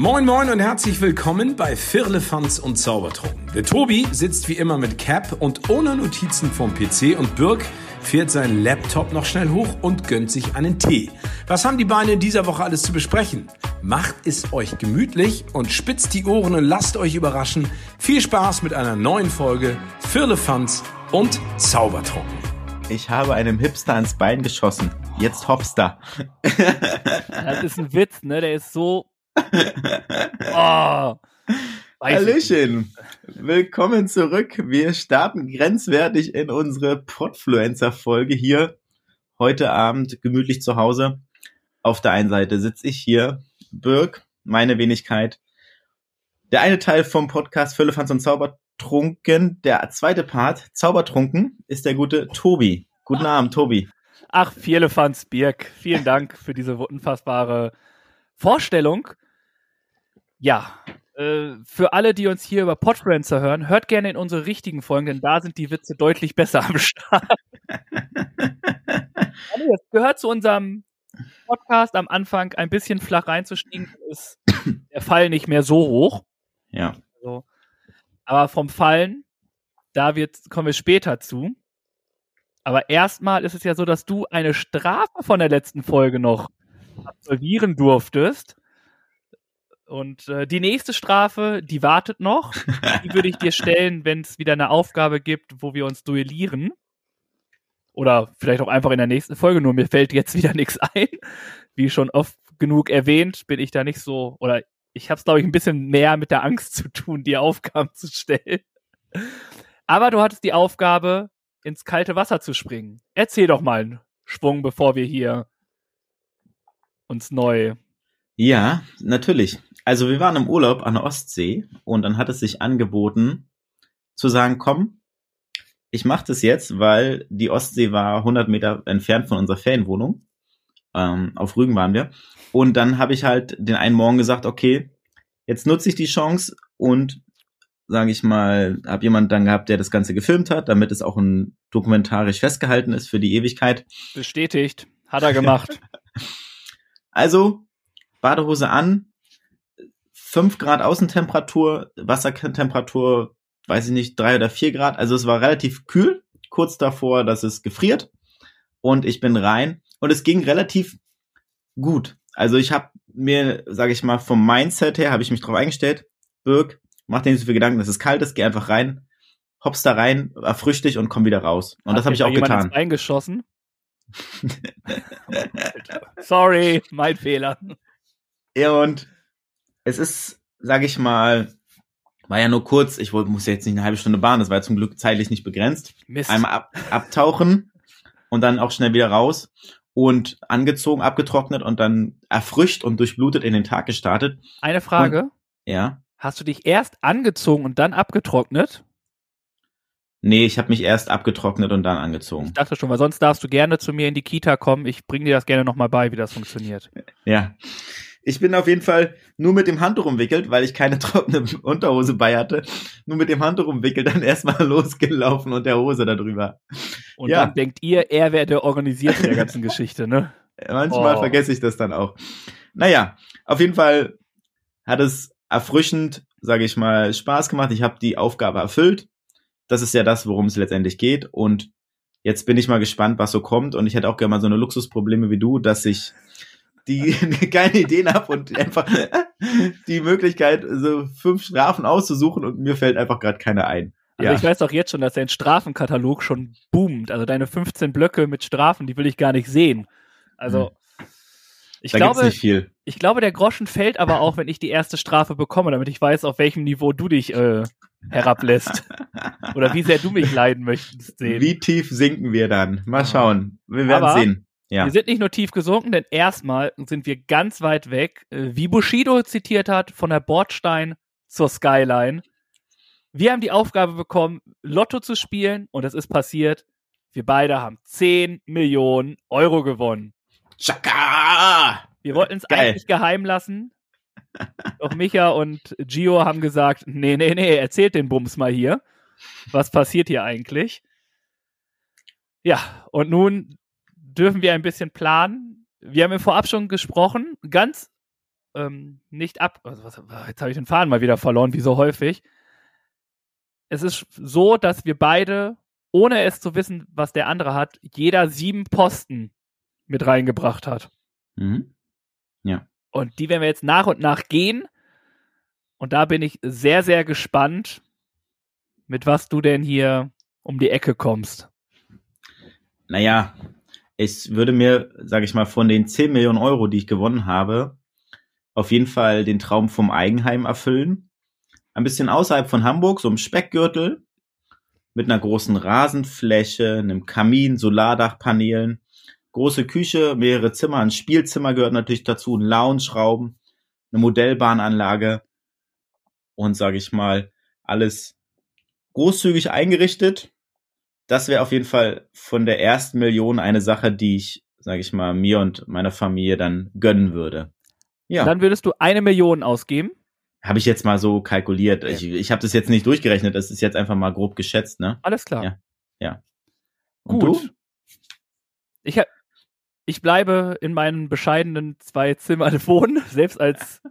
Moin Moin und herzlich willkommen bei Firlefanz und Zaubertrunken. Der Tobi sitzt wie immer mit Cap und ohne Notizen vom PC und Birk fährt seinen Laptop noch schnell hoch und gönnt sich einen Tee. Was haben die Beine in dieser Woche alles zu besprechen? Macht es euch gemütlich und spitzt die Ohren und lasst euch überraschen. Viel Spaß mit einer neuen Folge Firlefanz und Zaubertrunken. Ich habe einem Hipster ans Bein geschossen. Jetzt Hopster. Das ist ein Witz, ne? Der ist so Oh, Hallöchen, willkommen zurück. Wir starten grenzwertig in unsere Podfluencer-Folge hier heute Abend gemütlich zu Hause. Auf der einen Seite sitze ich hier, Birk, meine Wenigkeit. Der eine Teil vom Podcast Füllefanz und Zaubertrunken, der zweite Part, Zaubertrunken, ist der gute Tobi. Guten Abend, Tobi. Ach, Vierlefanz Birk, vielen Dank für diese unfassbare Vorstellung. Ja, äh, für alle, die uns hier über Podfluencer hören, hört gerne in unsere richtigen Folgen, denn da sind die Witze deutlich besser am Start. Es gehört zu unserem Podcast am Anfang ein bisschen flach reinzustiegen, ist der Fall nicht mehr so hoch. Ja. Also, aber vom Fallen, da wird, kommen wir später zu. Aber erstmal ist es ja so, dass du eine Strafe von der letzten Folge noch absolvieren durftest. Und äh, die nächste Strafe, die wartet noch. Die würde ich dir stellen, wenn es wieder eine Aufgabe gibt, wo wir uns duellieren. Oder vielleicht auch einfach in der nächsten Folge, nur mir fällt jetzt wieder nichts ein. Wie schon oft genug erwähnt, bin ich da nicht so, oder ich habe es, glaube ich, ein bisschen mehr mit der Angst zu tun, die Aufgaben zu stellen. Aber du hattest die Aufgabe, ins kalte Wasser zu springen. Erzähl doch mal einen Schwung, bevor wir hier uns neu. Ja, natürlich. Also wir waren im Urlaub an der Ostsee und dann hat es sich angeboten zu sagen, komm, ich mache das jetzt, weil die Ostsee war 100 Meter entfernt von unserer Ferienwohnung. Ähm, auf Rügen waren wir. Und dann habe ich halt den einen Morgen gesagt, okay, jetzt nutze ich die Chance und sage ich mal, habe jemand dann gehabt, der das Ganze gefilmt hat, damit es auch ein dokumentarisch festgehalten ist für die Ewigkeit. Bestätigt. Hat er gemacht. also, Badehose an, 5 Grad Außentemperatur, Wassertemperatur, weiß ich nicht, 3 oder 4 Grad. Also es war relativ kühl, kurz davor, dass es gefriert. Und ich bin rein und es ging relativ gut. Also ich habe mir, sage ich mal, vom Mindset her, habe ich mich drauf eingestellt, Birk, mach dir nicht so viel Gedanken, dass es kalt ist, geh einfach rein, hoppst da rein, erfrisch dich und komm wieder raus. Und Hat das habe ich auch getan. Eingeschossen. Sorry, mein Fehler. Ja, und es ist, sage ich mal, war ja nur kurz, ich wollte, muss ja jetzt nicht eine halbe Stunde Bahn, das war ja zum Glück zeitlich nicht begrenzt. Mist. Einmal ab, abtauchen und dann auch schnell wieder raus und angezogen, abgetrocknet und dann erfrischt und durchblutet in den Tag gestartet. Eine Frage. Und, ja. Hast du dich erst angezogen und dann abgetrocknet? Nee, ich habe mich erst abgetrocknet und dann angezogen. Ich dachte schon, weil sonst darfst du gerne zu mir in die Kita kommen. Ich bringe dir das gerne nochmal bei, wie das funktioniert. Ja. Ich bin auf jeden Fall nur mit dem Handtuch umwickelt, weil ich keine trockene Unterhose bei hatte. Nur mit dem Handtuch umwickelt dann erstmal losgelaufen und der Hose darüber. Und ja. dann denkt ihr, er wäre der Organisierte der ganzen Geschichte, ne? Manchmal oh. vergesse ich das dann auch. Naja, auf jeden Fall hat es erfrischend, sage ich mal, Spaß gemacht. Ich habe die Aufgabe erfüllt. Das ist ja das, worum es letztendlich geht. Und jetzt bin ich mal gespannt, was so kommt. Und ich hätte auch gerne mal so eine Luxusprobleme wie du, dass ich die keine Ideen habe und einfach die Möglichkeit, so fünf Strafen auszusuchen und mir fällt einfach gerade keine ein. Also ja. ich weiß doch jetzt schon, dass dein Strafenkatalog schon boomt. Also deine 15 Blöcke mit Strafen, die will ich gar nicht sehen. Also hm. ich da glaube, ich glaube, der Groschen fällt aber auch, wenn ich die erste Strafe bekomme, damit ich weiß, auf welchem Niveau du dich äh, herablässt. Oder wie sehr du mich leiden möchtest sehen. Wie tief sinken wir dann? Mal schauen. Wir werden aber sehen. Ja. Wir sind nicht nur tief gesunken, denn erstmal sind wir ganz weit weg, äh, wie Bushido zitiert hat, von der Bordstein zur Skyline. Wir haben die Aufgabe bekommen, Lotto zu spielen und es ist passiert. Wir beide haben 10 Millionen Euro gewonnen. Chaka! Wir wollten es eigentlich geheim lassen. Doch Micha und Gio haben gesagt, nee, nee, nee, erzählt den Bums mal hier. Was passiert hier eigentlich? Ja, und nun dürfen wir ein bisschen planen. Wir haben im Vorab schon gesprochen. Ganz ähm, nicht ab. Also was, jetzt habe ich den Faden mal wieder verloren, wie so häufig. Es ist so, dass wir beide, ohne es zu wissen, was der andere hat, jeder sieben Posten mit reingebracht hat. Mhm. Ja. Und die werden wir jetzt nach und nach gehen. Und da bin ich sehr, sehr gespannt, mit was du denn hier um die Ecke kommst. Naja, ich würde mir, sage ich mal, von den 10 Millionen Euro, die ich gewonnen habe, auf jeden Fall den Traum vom Eigenheim erfüllen. Ein bisschen außerhalb von Hamburg, so im Speckgürtel, mit einer großen Rasenfläche, einem Kamin, Solardachpanelen, große Küche, mehrere Zimmer, ein Spielzimmer gehört natürlich dazu, ein Lounge-Raum, eine Modellbahnanlage und sage ich mal, alles großzügig eingerichtet. Das wäre auf jeden Fall von der ersten Million eine Sache, die ich, sage ich mal, mir und meiner Familie dann gönnen würde. Ja. Dann würdest du eine Million ausgeben? Habe ich jetzt mal so kalkuliert. Ich, ich habe das jetzt nicht durchgerechnet, das ist jetzt einfach mal grob geschätzt, ne? Alles klar. Ja. ja. Und Gut. Du? Ich hab, ich bleibe in meinen bescheidenen zwei Zimmern wohnen, selbst als,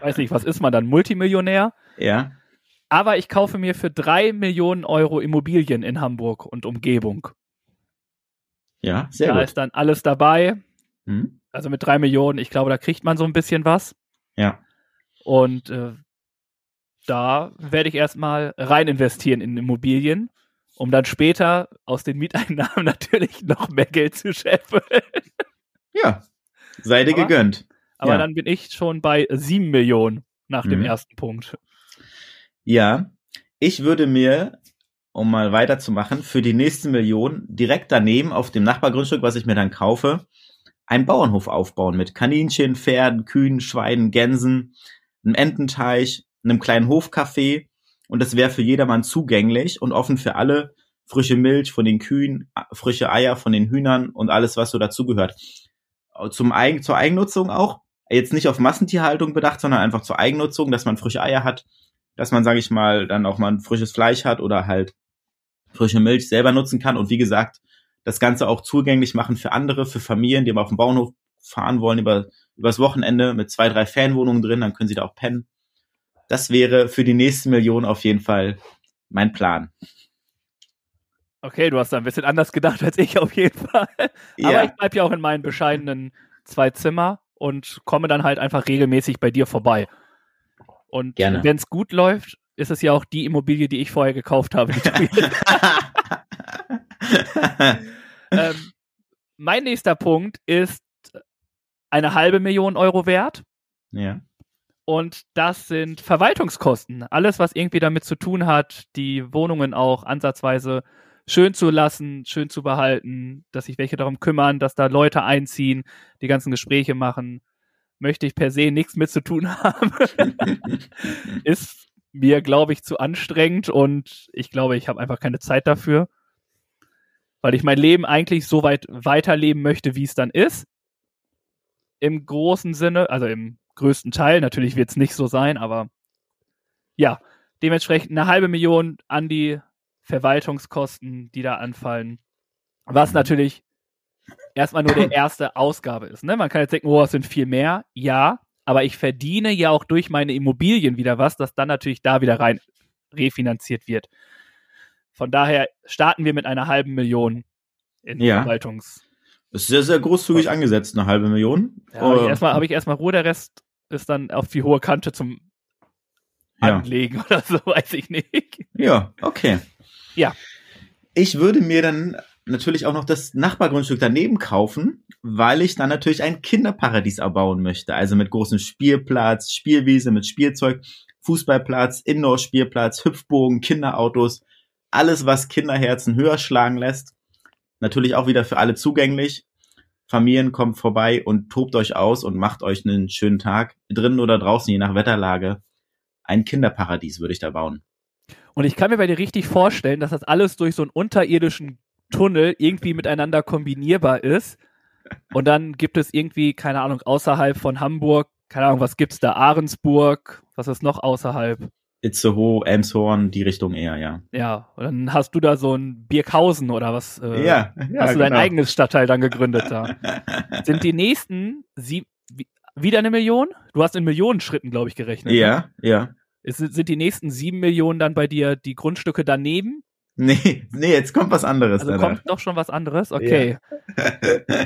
weiß nicht, was ist man dann, Multimillionär. Ja. Aber ich kaufe mir für drei Millionen Euro Immobilien in Hamburg und Umgebung. Ja, sehr da gut. Da ist dann alles dabei. Hm? Also mit drei Millionen, ich glaube, da kriegt man so ein bisschen was. Ja. Und äh, da werde ich erstmal rein investieren in Immobilien, um dann später aus den Mieteinnahmen natürlich noch mehr Geld zu scheffeln. Ja, sei dir gegönnt. Aber ja. dann bin ich schon bei sieben Millionen nach dem mhm. ersten Punkt. Ja, ich würde mir, um mal weiterzumachen, für die nächste Million direkt daneben auf dem Nachbargrundstück, was ich mir dann kaufe, einen Bauernhof aufbauen mit Kaninchen, Pferden, Kühen, Schweinen, Gänsen, einem Ententeich, einem kleinen Hofcafé und das wäre für jedermann zugänglich und offen für alle. Frische Milch von den Kühen, frische Eier von den Hühnern und alles, was so dazugehört. Zum Eigen, zur Eigennutzung auch. Jetzt nicht auf Massentierhaltung bedacht, sondern einfach zur Eigennutzung, dass man frische Eier hat, dass man, sage ich mal, dann auch mal ein frisches Fleisch hat oder halt frische Milch selber nutzen kann. Und wie gesagt, das Ganze auch zugänglich machen für andere, für Familien, die mal auf dem Bauernhof fahren wollen über übers Wochenende mit zwei, drei Fanwohnungen drin, dann können sie da auch pennen. Das wäre für die nächste Million auf jeden Fall mein Plan. Okay, du hast da ein bisschen anders gedacht als ich auf jeden Fall. Ja. Aber ich bleibe ja auch in meinen bescheidenen zwei Zimmer und komme dann halt einfach regelmäßig bei dir vorbei. Und wenn es gut läuft, ist es ja auch die Immobilie, die ich vorher gekauft habe. ähm, mein nächster Punkt ist eine halbe Million Euro wert. Ja. Und das sind Verwaltungskosten. Alles, was irgendwie damit zu tun hat, die Wohnungen auch ansatzweise schön zu lassen, schön zu behalten, dass sich welche darum kümmern, dass da Leute einziehen, die ganzen Gespräche machen, möchte ich per se nichts mit zu tun haben. ist mir, glaube ich, zu anstrengend und ich glaube, ich habe einfach keine Zeit dafür, weil ich mein Leben eigentlich so weit weiterleben möchte, wie es dann ist. Im großen Sinne, also im größten Teil, natürlich wird es nicht so sein, aber ja, dementsprechend eine halbe Million an die Verwaltungskosten, die da anfallen. Was natürlich erstmal nur der erste Ausgabe ist. Ne? Man kann jetzt denken, oh, es sind viel mehr. Ja, aber ich verdiene ja auch durch meine Immobilien wieder was, das dann natürlich da wieder rein refinanziert wird. Von daher starten wir mit einer halben Million in ja. Verwaltungs. Das ist sehr, sehr großzügig angesetzt, eine halbe Million. Ja, habe ich erstmal hab erst Ruhe, der Rest ist dann auf die hohe Kante zum ja. Anlegen oder so, weiß ich nicht. Ja, okay. Ja. Ich würde mir dann natürlich auch noch das Nachbargrundstück daneben kaufen, weil ich dann natürlich ein Kinderparadies erbauen möchte. Also mit großem Spielplatz, Spielwiese mit Spielzeug, Fußballplatz, Indoor-Spielplatz, Hüpfbogen, Kinderautos, alles, was Kinderherzen höher schlagen lässt. Natürlich auch wieder für alle zugänglich. Familien kommt vorbei und tobt euch aus und macht euch einen schönen Tag, drinnen oder draußen, je nach Wetterlage. Ein Kinderparadies würde ich da bauen. Und ich kann mir bei dir richtig vorstellen, dass das alles durch so einen unterirdischen Tunnel irgendwie miteinander kombinierbar ist. Und dann gibt es irgendwie, keine Ahnung, außerhalb von Hamburg, keine Ahnung, was gibt's da? Ahrensburg, was ist noch außerhalb? Itzehoe, Elmshorn, die Richtung eher, ja. Ja, und dann hast du da so ein Birkhausen oder was? Äh, ja, ja, Hast du dein genau. eigenes Stadtteil dann gegründet da? Sind die nächsten sieb, wieder eine Million? Du hast in Millionenschritten, glaube ich, gerechnet. Ja, ne? ja. Ist, sind die nächsten sieben Millionen dann bei dir die Grundstücke daneben? Nee, nee, jetzt kommt was anderes. Also danach. kommt doch schon was anderes? Okay. Ja.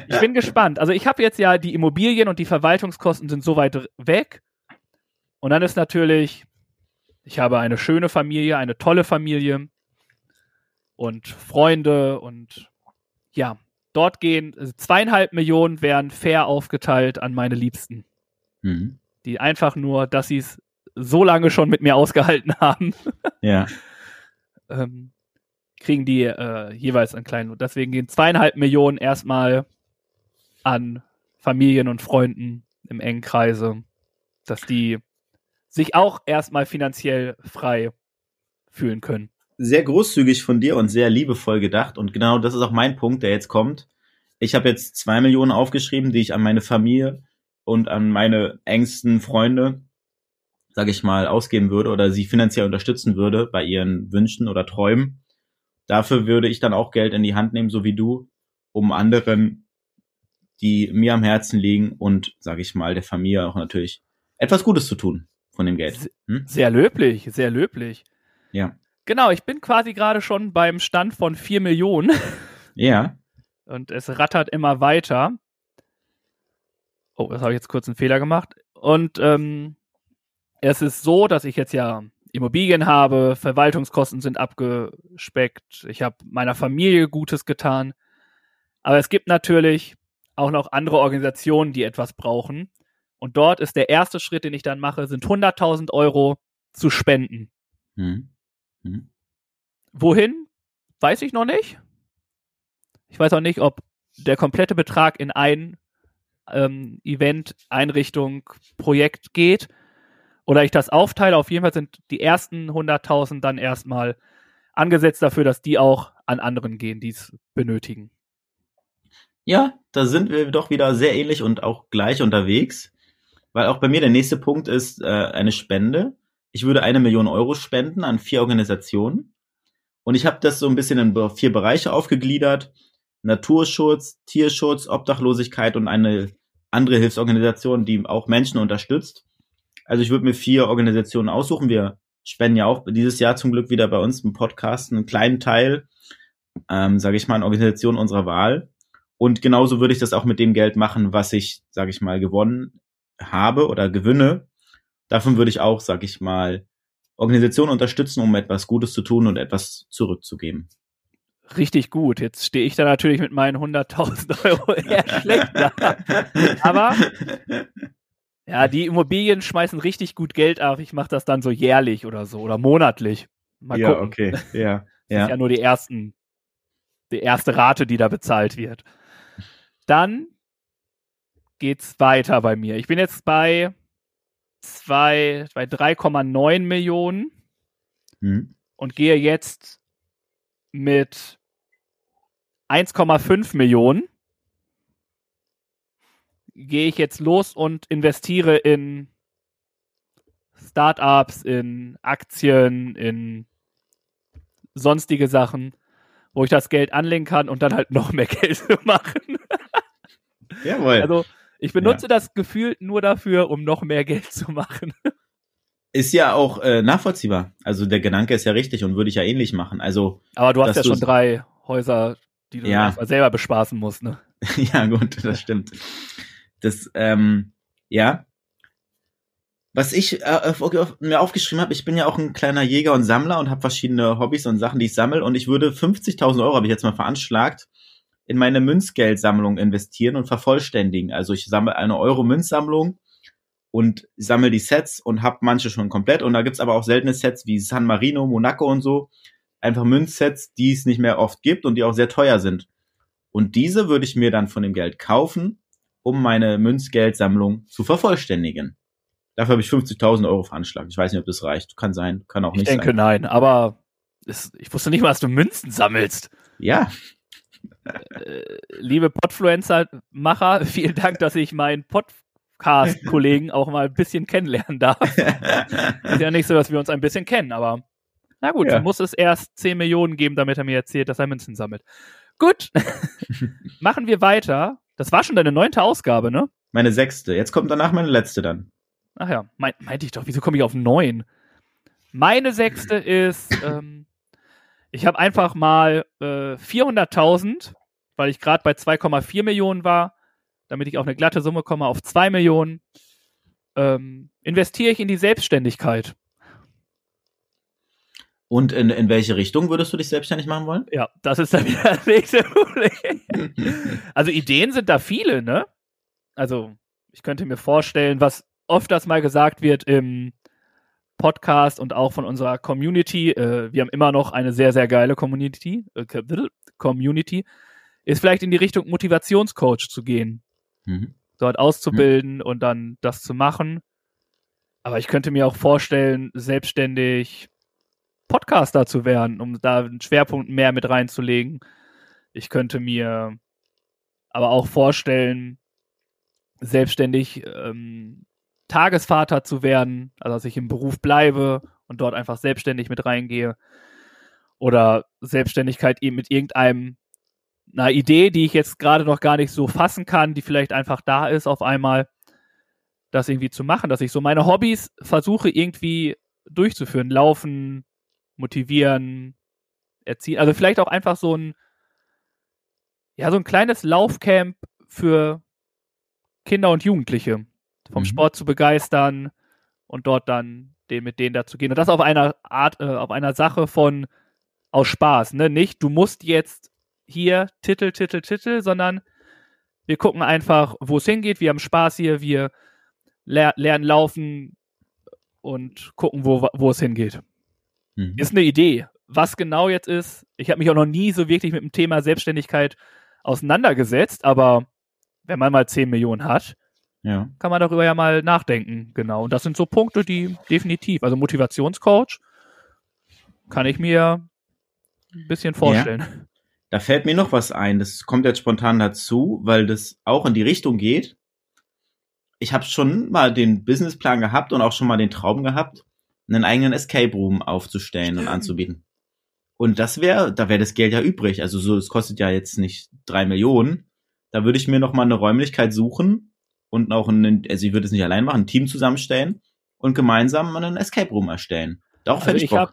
ich bin gespannt. Also ich habe jetzt ja die Immobilien und die Verwaltungskosten sind so weit weg. Und dann ist natürlich, ich habe eine schöne Familie, eine tolle Familie und Freunde und ja, dort gehen also zweieinhalb Millionen werden fair aufgeteilt an meine Liebsten. Mhm. Die einfach nur, dass sie es so lange schon mit mir ausgehalten haben. Ja. ähm, kriegen die äh, jeweils einen kleinen. Deswegen gehen zweieinhalb Millionen erstmal an Familien und Freunden im engen Kreise, dass die sich auch erstmal finanziell frei fühlen können. Sehr großzügig von dir und sehr liebevoll gedacht. Und genau das ist auch mein Punkt, der jetzt kommt. Ich habe jetzt zwei Millionen aufgeschrieben, die ich an meine Familie und an meine engsten Freunde, sage ich mal, ausgeben würde oder sie finanziell unterstützen würde bei ihren Wünschen oder Träumen. Dafür würde ich dann auch Geld in die Hand nehmen, so wie du, um anderen, die mir am Herzen liegen und, sage ich mal, der Familie auch natürlich etwas Gutes zu tun von dem Geld. Hm? Sehr löblich, sehr löblich. Ja. Genau, ich bin quasi gerade schon beim Stand von vier Millionen. Ja. Und es rattert immer weiter. Oh, das habe ich jetzt kurz einen Fehler gemacht. Und ähm, es ist so, dass ich jetzt ja Immobilien habe, Verwaltungskosten sind abgespeckt, ich habe meiner Familie Gutes getan. Aber es gibt natürlich auch noch andere Organisationen, die etwas brauchen. Und dort ist der erste Schritt, den ich dann mache, sind 100.000 Euro zu spenden. Hm. Hm. Wohin? Weiß ich noch nicht. Ich weiß auch nicht, ob der komplette Betrag in ein ähm, Event, Einrichtung, Projekt geht oder ich das aufteile. Auf jeden Fall sind die ersten 100.000 dann erstmal angesetzt dafür, dass die auch an anderen gehen, die es benötigen. Ja, da sind wir doch wieder sehr ähnlich und auch gleich unterwegs, weil auch bei mir der nächste Punkt ist äh, eine Spende. Ich würde eine Million Euro spenden an vier Organisationen und ich habe das so ein bisschen in vier Bereiche aufgegliedert. Naturschutz, Tierschutz, Obdachlosigkeit und eine andere Hilfsorganisation, die auch Menschen unterstützt. Also ich würde mir vier Organisationen aussuchen. Wir spenden ja auch dieses Jahr zum Glück wieder bei uns im Podcast einen kleinen Teil, ähm, sage ich mal, an Organisationen unserer Wahl. Und genauso würde ich das auch mit dem Geld machen, was ich, sage ich mal, gewonnen habe oder gewinne. Davon würde ich auch, sage ich mal, Organisationen unterstützen, um etwas Gutes zu tun und etwas zurückzugeben. Richtig gut. Jetzt stehe ich da natürlich mit meinen 100.000 Euro eher schlecht da. Aber ja, die Immobilien schmeißen richtig gut Geld ab. Ich mache das dann so jährlich oder so oder monatlich. Mal ja, gucken. okay. Ja, das ja. ist ja nur die ersten, die erste Rate, die da bezahlt wird. Dann geht's weiter bei mir. Ich bin jetzt bei zwei, bei 3,9 Millionen hm. und gehe jetzt mit 1,5 Millionen gehe ich jetzt los und investiere in Startups, in Aktien, in sonstige Sachen, wo ich das Geld anlegen kann und dann halt noch mehr Geld machen. Jawohl. Also ich benutze ja. das Gefühl nur dafür, um noch mehr Geld zu machen. Ist ja auch äh, nachvollziehbar. Also der Gedanke ist ja richtig und würde ich ja ähnlich machen. Also, Aber du hast ja schon drei Häuser, die du ja. selber bespaßen musst, ne? ja, gut, das stimmt. Das, ähm, ja. Was ich äh, mir aufgeschrieben habe, ich bin ja auch ein kleiner Jäger und Sammler und habe verschiedene Hobbys und Sachen, die ich sammle. Und ich würde 50.000 Euro, habe ich jetzt mal veranschlagt, in meine Münzgeldsammlung investieren und vervollständigen. Also ich sammle eine Euro-Münzsammlung und sammle die Sets und habe manche schon komplett. Und da gibt's aber auch seltene Sets wie San Marino, Monaco und so. Einfach Münzsets, die es nicht mehr oft gibt und die auch sehr teuer sind. Und diese würde ich mir dann von dem Geld kaufen um meine Münzgeldsammlung zu vervollständigen. Dafür habe ich 50.000 Euro veranschlagt. Ich weiß nicht, ob das reicht. Kann sein, kann auch nicht sein. Ich denke nein, aber es, ich wusste nicht mal, dass du Münzen sammelst. Ja. Äh, liebe Podfluencer-Macher, vielen Dank, dass ich meinen Podcast-Kollegen auch mal ein bisschen kennenlernen darf. ist ja nicht so, dass wir uns ein bisschen kennen, aber na gut, ja. muss es erst 10 Millionen geben, damit er mir erzählt, dass er Münzen sammelt. Gut, machen wir weiter das war schon deine neunte Ausgabe, ne? Meine sechste. Jetzt kommt danach meine letzte dann. Ach ja, mein, meinte ich doch, wieso komme ich auf neun? Meine sechste ist, ähm, ich habe einfach mal äh, 400.000, weil ich gerade bei 2,4 Millionen war, damit ich auf eine glatte Summe komme, auf 2 Millionen, ähm, investiere ich in die Selbstständigkeit. Und in, in welche Richtung würdest du dich selbstständig machen wollen? Ja, das ist dann wieder das nächste Problem. also Ideen sind da viele, ne? Also ich könnte mir vorstellen, was oft das mal gesagt wird im Podcast und auch von unserer Community. Äh, wir haben immer noch eine sehr, sehr geile Community. Äh, Community ist vielleicht in die Richtung Motivationscoach zu gehen. Mhm. Dort auszubilden mhm. und dann das zu machen. Aber ich könnte mir auch vorstellen, selbstständig Podcaster zu werden, um da einen Schwerpunkt mehr mit reinzulegen. Ich könnte mir aber auch vorstellen, selbstständig ähm, Tagesvater zu werden, also dass ich im Beruf bleibe und dort einfach selbstständig mit reingehe. Oder Selbstständigkeit eben mit irgendeinem einer Idee, die ich jetzt gerade noch gar nicht so fassen kann, die vielleicht einfach da ist auf einmal, das irgendwie zu machen, dass ich so meine Hobbys versuche irgendwie durchzuführen, laufen, motivieren, erziehen, also vielleicht auch einfach so ein ja, so ein kleines Laufcamp für Kinder und Jugendliche vom mhm. Sport zu begeistern und dort dann den mit denen dazu gehen. Und das auf einer Art, äh, auf einer Sache von aus Spaß, ne? Nicht, du musst jetzt hier Titel, Titel, Titel, sondern wir gucken einfach, wo es hingeht. Wir haben Spaß hier, wir ler lernen laufen und gucken, wo, wo es hingeht. Mhm. Ist eine Idee. Was genau jetzt ist, ich habe mich auch noch nie so wirklich mit dem Thema Selbstständigkeit auseinandergesetzt, aber wenn man mal 10 Millionen hat, ja. kann man darüber ja mal nachdenken. Genau. Und das sind so Punkte, die definitiv, also Motivationscoach, kann ich mir ein bisschen vorstellen. Ja. Da fällt mir noch was ein, das kommt jetzt spontan dazu, weil das auch in die Richtung geht. Ich habe schon mal den Businessplan gehabt und auch schon mal den Traum gehabt, einen eigenen Escape Room aufzustellen und anzubieten. Und das wäre, da wäre das Geld ja übrig. Also so, es kostet ja jetzt nicht drei Millionen. Da würde ich mir noch mal eine Räumlichkeit suchen und auch einen, also ich würde es nicht allein machen, ein Team zusammenstellen und gemeinsam einen Escape Room erstellen. Darauf also ich, ich habe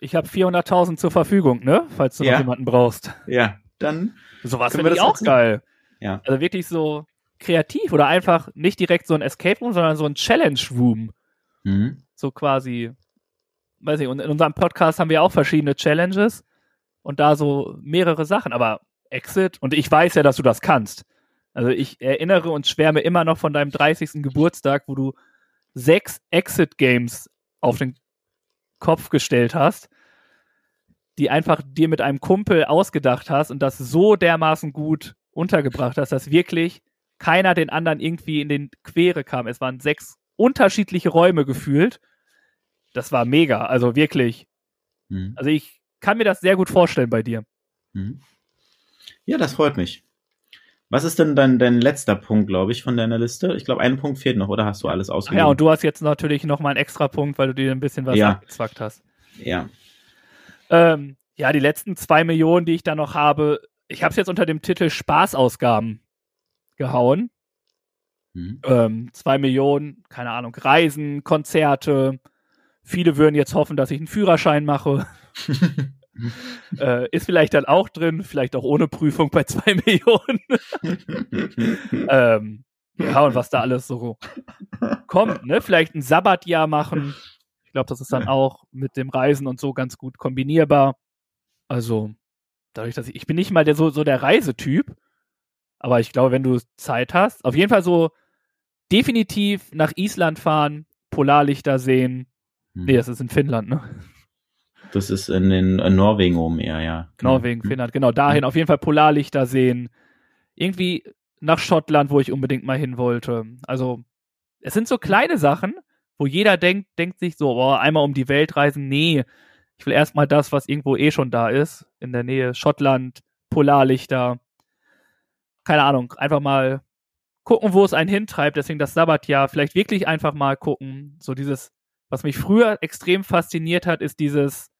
ich hab 400.000 zur Verfügung, ne? Falls du ja. noch jemanden brauchst. Ja, dann. Sowas finde ich auch geil. Ja. Also wirklich so kreativ oder einfach nicht direkt so ein Escape Room, sondern so ein Challenge Room. Mhm. So quasi, weiß ich, und in unserem Podcast haben wir auch verschiedene Challenges und da so mehrere Sachen, aber Exit, und ich weiß ja, dass du das kannst. Also ich erinnere und schwärme immer noch von deinem 30. Geburtstag, wo du sechs Exit-Games auf den Kopf gestellt hast, die einfach dir mit einem Kumpel ausgedacht hast und das so dermaßen gut untergebracht hast, dass wirklich keiner den anderen irgendwie in den Quere kam. Es waren sechs unterschiedliche Räume gefühlt. Das war mega, also wirklich. Mhm. Also ich kann mir das sehr gut vorstellen bei dir. Mhm. Ja, das freut mich. Was ist denn dein, dein letzter Punkt, glaube ich, von deiner Liste? Ich glaube, ein Punkt fehlt noch, oder hast du alles ausgegeben? Ja, und du hast jetzt natürlich noch mal einen extra Punkt, weil du dir ein bisschen was ja. abgezwackt hast. Ja. Ähm, ja, die letzten zwei Millionen, die ich da noch habe, ich habe es jetzt unter dem Titel Spaßausgaben gehauen. Mhm. Ähm, zwei Millionen, keine Ahnung, Reisen, Konzerte. Viele würden jetzt hoffen, dass ich einen Führerschein mache. äh, ist vielleicht dann auch drin, vielleicht auch ohne Prüfung bei zwei Millionen. ähm, ja, und was da alles so kommt, ne? Vielleicht ein Sabbatjahr machen. Ich glaube, das ist dann auch mit dem Reisen und so ganz gut kombinierbar. Also, dadurch, dass ich, ich bin nicht mal der, so, so der Reisetyp, aber ich glaube, wenn du Zeit hast, auf jeden Fall so definitiv nach Island fahren, Polarlichter sehen. Hm. Nee, das ist in Finnland, ne? Das ist in, den, in Norwegen oben eher, ja. Genau. Norwegen, mhm. Finnland, genau. Dahin auf jeden Fall Polarlichter sehen. Irgendwie nach Schottland, wo ich unbedingt mal hin wollte. Also, es sind so kleine Sachen, wo jeder denkt, denkt sich so, boah, einmal um die Welt reisen. Nee, ich will erstmal das, was irgendwo eh schon da ist. In der Nähe Schottland, Polarlichter. Keine Ahnung, einfach mal gucken, wo es einen hintreibt. Deswegen das Sabbatjahr. Vielleicht wirklich einfach mal gucken. So dieses, was mich früher extrem fasziniert hat, ist dieses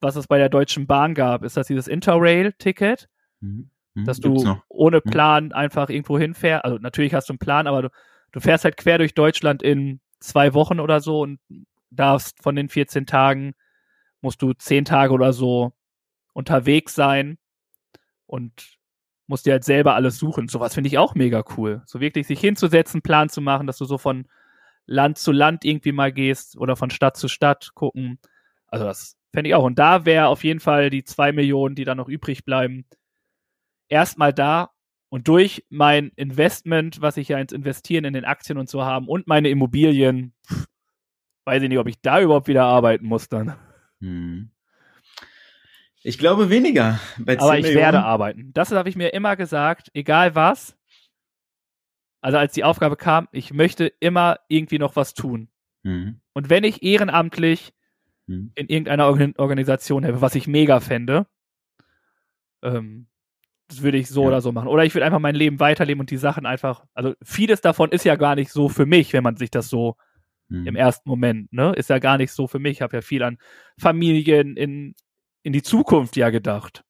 was es bei der Deutschen Bahn gab, ist das dieses Interrail-Ticket. Mhm. Hm, dass gibt's du noch. ohne Hm. Plan einfach irgendwo hinfährst. Also natürlich hast du einen Plan, aber du, du fährst halt quer durch Deutschland in zwei Wochen oder so und darfst von den 14 Tagen, musst du 10 Tage oder so unterwegs sein und musst dir halt selber alles suchen. Sowas finde ich auch mega cool. So wirklich sich hinzusetzen, Plan zu machen, dass du so von Land zu Land irgendwie mal gehst oder von Stadt zu Stadt gucken. Also das fände ich auch. Und da wäre auf jeden Fall die zwei Millionen, die dann noch übrig bleiben, erstmal da und durch mein Investment, was ich ja ins Investieren in den Aktien und so haben und meine Immobilien, weiß ich nicht, ob ich da überhaupt wieder arbeiten muss dann. Hm. Ich glaube weniger. Bei 10 Aber ich Millionen. werde arbeiten. Das habe ich mir immer gesagt, egal was. Also als die Aufgabe kam, ich möchte immer irgendwie noch was tun. Hm. Und wenn ich ehrenamtlich Hm. in irgendeiner Organ Organisation helfe, was ich mega fände, ähm, das würde ich so Ja. oder so machen. Oder ich würde einfach mein Leben weiterleben und die Sachen einfach, also vieles davon ist ja gar nicht so für mich, wenn man sich das so Hm. im ersten Moment, ne? Ist ja gar nicht so für mich. Ich habe ja viel an Familien in, in die Zukunft ja gedacht.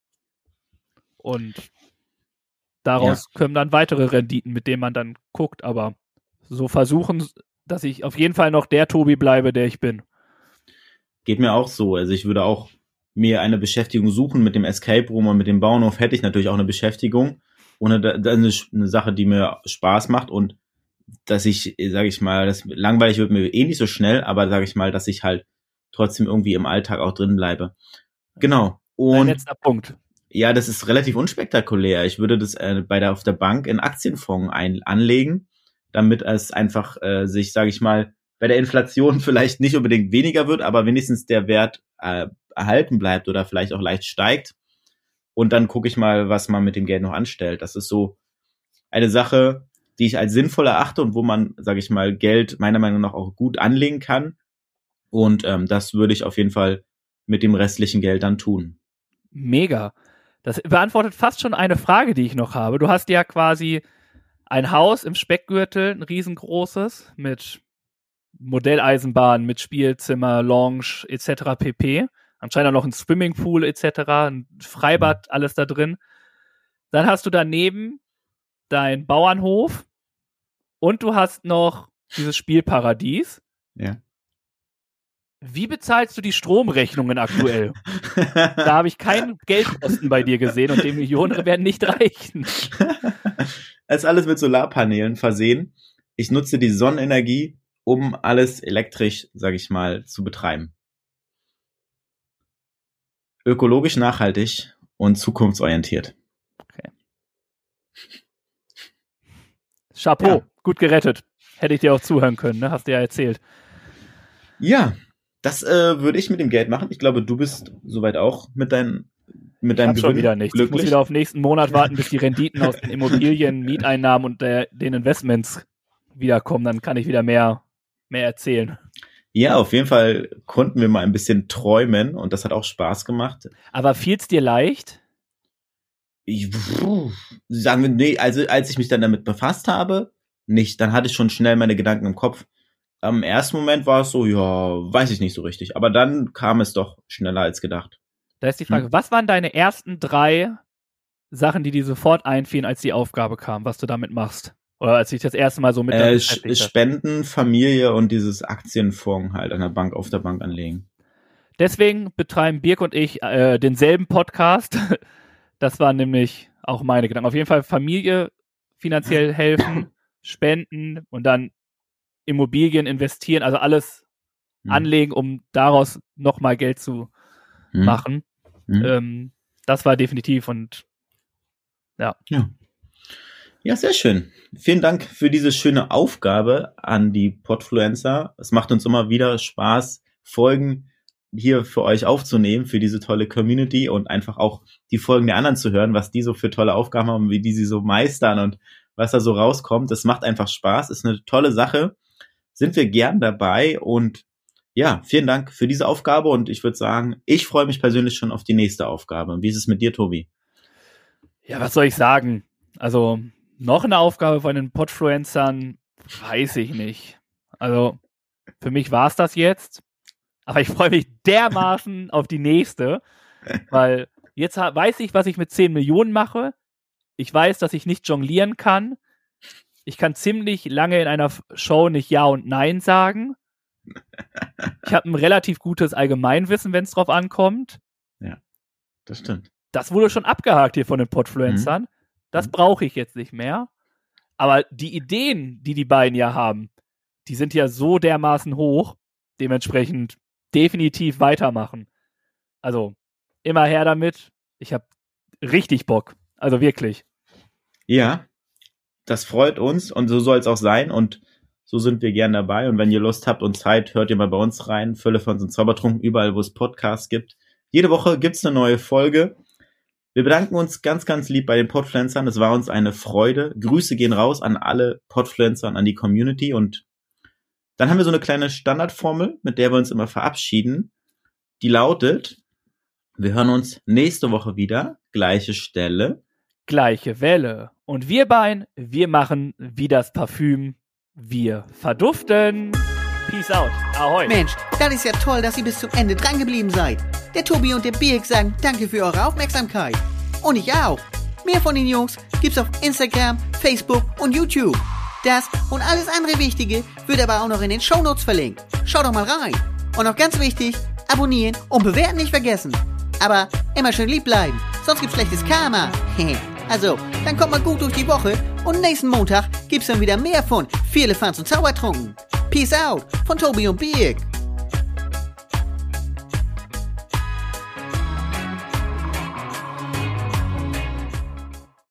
Und daraus kommen dann weitere Renditen, mit denen man dann guckt, aber so versuchen, dass ich auf jeden Fall noch der Tobi bleibe, der ich bin. Geht mir auch so. Also ich würde auch mir eine Beschäftigung suchen mit dem Escape Room und mit dem Bauernhof hätte ich natürlich auch eine Beschäftigung und eine, eine, eine Sache, die mir Spaß macht und dass ich, sage ich mal, das langweilig wird mir eh nicht so schnell, aber sage ich mal, dass ich halt trotzdem irgendwie im Alltag auch drin bleibe. Genau. Und letzter Punkt. ja, das ist relativ unspektakulär. Ich würde das äh, bei der auf der Bank in Aktienfonds ein, anlegen, damit es einfach äh, sich, sage ich mal, bei der Inflation vielleicht nicht unbedingt weniger wird, aber wenigstens der Wert äh, erhalten bleibt oder vielleicht auch leicht steigt. Und dann gucke ich mal, was man mit dem Geld noch anstellt. Das ist so eine Sache, die ich als sinnvoll erachte und wo man, sage ich mal, Geld meiner Meinung nach auch gut anlegen kann. Und ähm, das würde ich auf jeden Fall mit dem restlichen Geld dann tun. Mega. Das beantwortet fast schon eine Frage, die ich noch habe. Du hast ja quasi ein Haus im Speckgürtel, ein riesengroßes, mit Modelleisenbahn, mit Spielzimmer, Lounge etc. pp. Anscheinend auch noch ein Swimmingpool etc., ein Freibad, alles da drin. Dann hast du daneben dein Bauernhof und du hast noch dieses Spielparadies. Ja. Wie bezahlst du die Stromrechnungen aktuell? Da habe ich keinen Geldkosten bei dir gesehen und die Millionen werden nicht reichen. Es ist alles mit Solarpanelen versehen. Ich nutze die Sonnenenergie, um alles elektrisch, sage ich mal, zu betreiben. Ökologisch nachhaltig und zukunftsorientiert. Chapeau, Ja. gut gerettet. Hätte ich dir auch zuhören können, ne? Hast du ja erzählt. Ja, das äh, würde ich mit dem Geld machen. Ich glaube, du bist soweit auch mit, dein, mit deinem Ich schon wieder nichts. Ich muss glücklich. wieder auf nächsten Monat warten, bis die Renditen aus den Immobilien, Mieteinnahmen und der, den Investments wiederkommen. Dann kann ich wieder mehr, mehr erzählen. Ja, auf jeden Fall konnten wir mal ein bisschen träumen und das hat auch Spaß gemacht. Aber fiel's dir leicht? Ich, puh, sagen wir, nee, also als ich mich dann damit befasst habe, nicht. Dann hatte ich schon schnell meine Gedanken im Kopf. Am ersten Moment war es so, ja, weiß ich nicht so richtig. Aber dann kam es doch schneller als gedacht. Da ist die Frage, was waren deine ersten drei Sachen, die dir sofort einfielen, als die Aufgabe kam, was du damit machst? Oder als ich das erste Mal so mit Äh? Spenden, Familie und dieses Aktienfonds halt an der Bank, auf der Bank anlegen. Deswegen betreiben Birk und ich äh, denselben Podcast. Das waren nämlich auch meine Gedanken. Auf jeden Fall Familie finanziell helfen, spenden und dann Immobilien investieren, also alles Hm. anlegen, um daraus nochmal Geld zu Hm. machen. Hm. Ähm, das war definitiv und Ja, sehr schön. Vielen Dank für diese schöne Aufgabe an die Podfluencer. Es macht uns immer wieder Spaß, Folgen hier für euch aufzunehmen, für diese tolle Community und einfach auch die Folgen der anderen zu hören, was die so für tolle Aufgaben haben, wie die sie so meistern und was da so rauskommt. Das macht einfach Spaß, ist eine tolle Sache. Sind wir gern dabei und ja, vielen Dank für diese Aufgabe und ich würde sagen, ich freue mich persönlich schon auf die nächste Aufgabe. Wie ist es mit dir, Tobi? ja, was soll ich sagen? Also noch eine Aufgabe von den Podfluencern, weiß ich nicht. Also für mich war es das jetzt. Aber ich freue mich dermaßen auf die nächste, weil jetzt weiß ich, was ich mit 10 Millionen mache. ich weiß, dass ich nicht jonglieren kann. Ich kann ziemlich lange in einer Show nicht Ja und Nein sagen. Ich habe ein relativ gutes Allgemeinwissen, wenn es drauf ankommt. Ja, das stimmt. Das wurde schon abgehakt hier von den Podfluencern. Mhm. Das mhm. brauche ich jetzt nicht mehr. Aber die Ideen, die die beiden ja haben, die sind ja so dermaßen hoch. Dementsprechend definitiv weitermachen. Also immer her damit. Ich habe richtig Bock. Also wirklich. Ja, das freut uns und so soll es auch sein und so sind wir gern dabei. Und wenn ihr Lust habt und Zeit, hört ihr mal bei uns rein. Fülle von uns Zaubertrunken, überall, wo es Podcasts gibt. Jede Woche gibt's eine neue Folge. Wir bedanken uns ganz, ganz lieb bei den Podfluencern. Es war uns eine Freude. Grüße gehen raus an alle Podfluencer und an die Community. Und dann haben wir so eine kleine Standardformel, mit der wir uns immer verabschieden. Die lautet, wir hören uns nächste Woche wieder. Gleiche Stelle. Gleiche Welle. Und wir beiden, wir machen wie das Parfüm. Wir verduften. Peace out. Ahoi. Mensch, das ist ja toll, dass ihr bis zum Ende drangeblieben seid. Der Tobi und der Birk sagen danke für eure Aufmerksamkeit. Und ich auch. Mehr von den Jungs gibt's auf Instagram, Facebook und YouTube. Das und alles andere Wichtige wird aber auch noch in den Shownotes verlinkt. Schaut doch mal rein. Und noch ganz wichtig, abonnieren und bewerten nicht vergessen. Aber immer schön lieb bleiben, sonst gibt's schlechtes Karma. also, dann kommt mal gut durch die Woche und nächsten Montag gibt's dann wieder mehr von Vier Elefants und Zaubertrunken. Peace out von Tobi und Birk.